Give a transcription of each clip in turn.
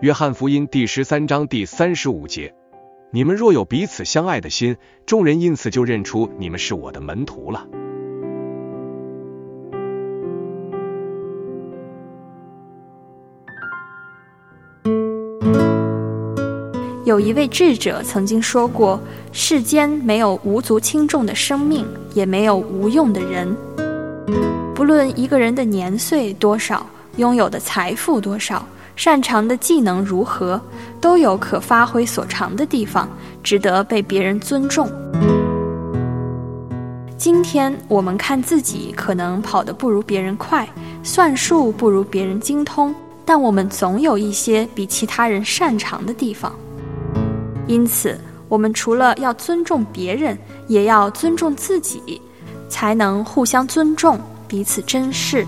约翰福音第十三章第三十五节：你们若有彼此相爱的心，众人因此就认出你们是我的门徒了。有一位智者曾经说过：“世间没有无足轻重的生命，也没有无用的人。不论一个人的年岁多少，拥有的财富多少。”擅长的技能如何，都有可发挥所长的地方，值得被别人尊重。今天我们看自己可能跑得不如别人快，算术不如别人精通，但我们总有一些比其他人擅长的地方。因此，我们除了要尊重别人，也要尊重自己，才能互相尊重，彼此珍视。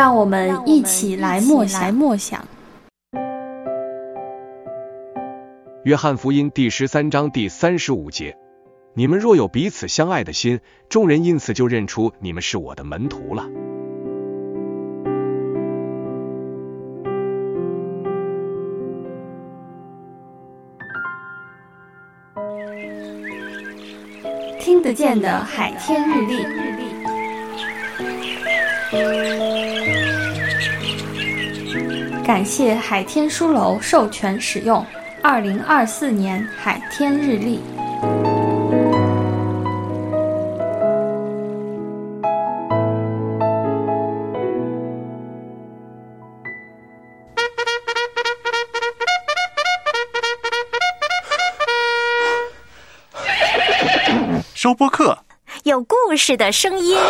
让我们一起来默想。默想。约翰福音第十三章第三十五节：你们若有彼此相爱的心，众人因此就认出你们是我的门徒了。听得见的海天日历。感谢海天书楼授权使用二零二四年海天日历。收播客，有故事的声音。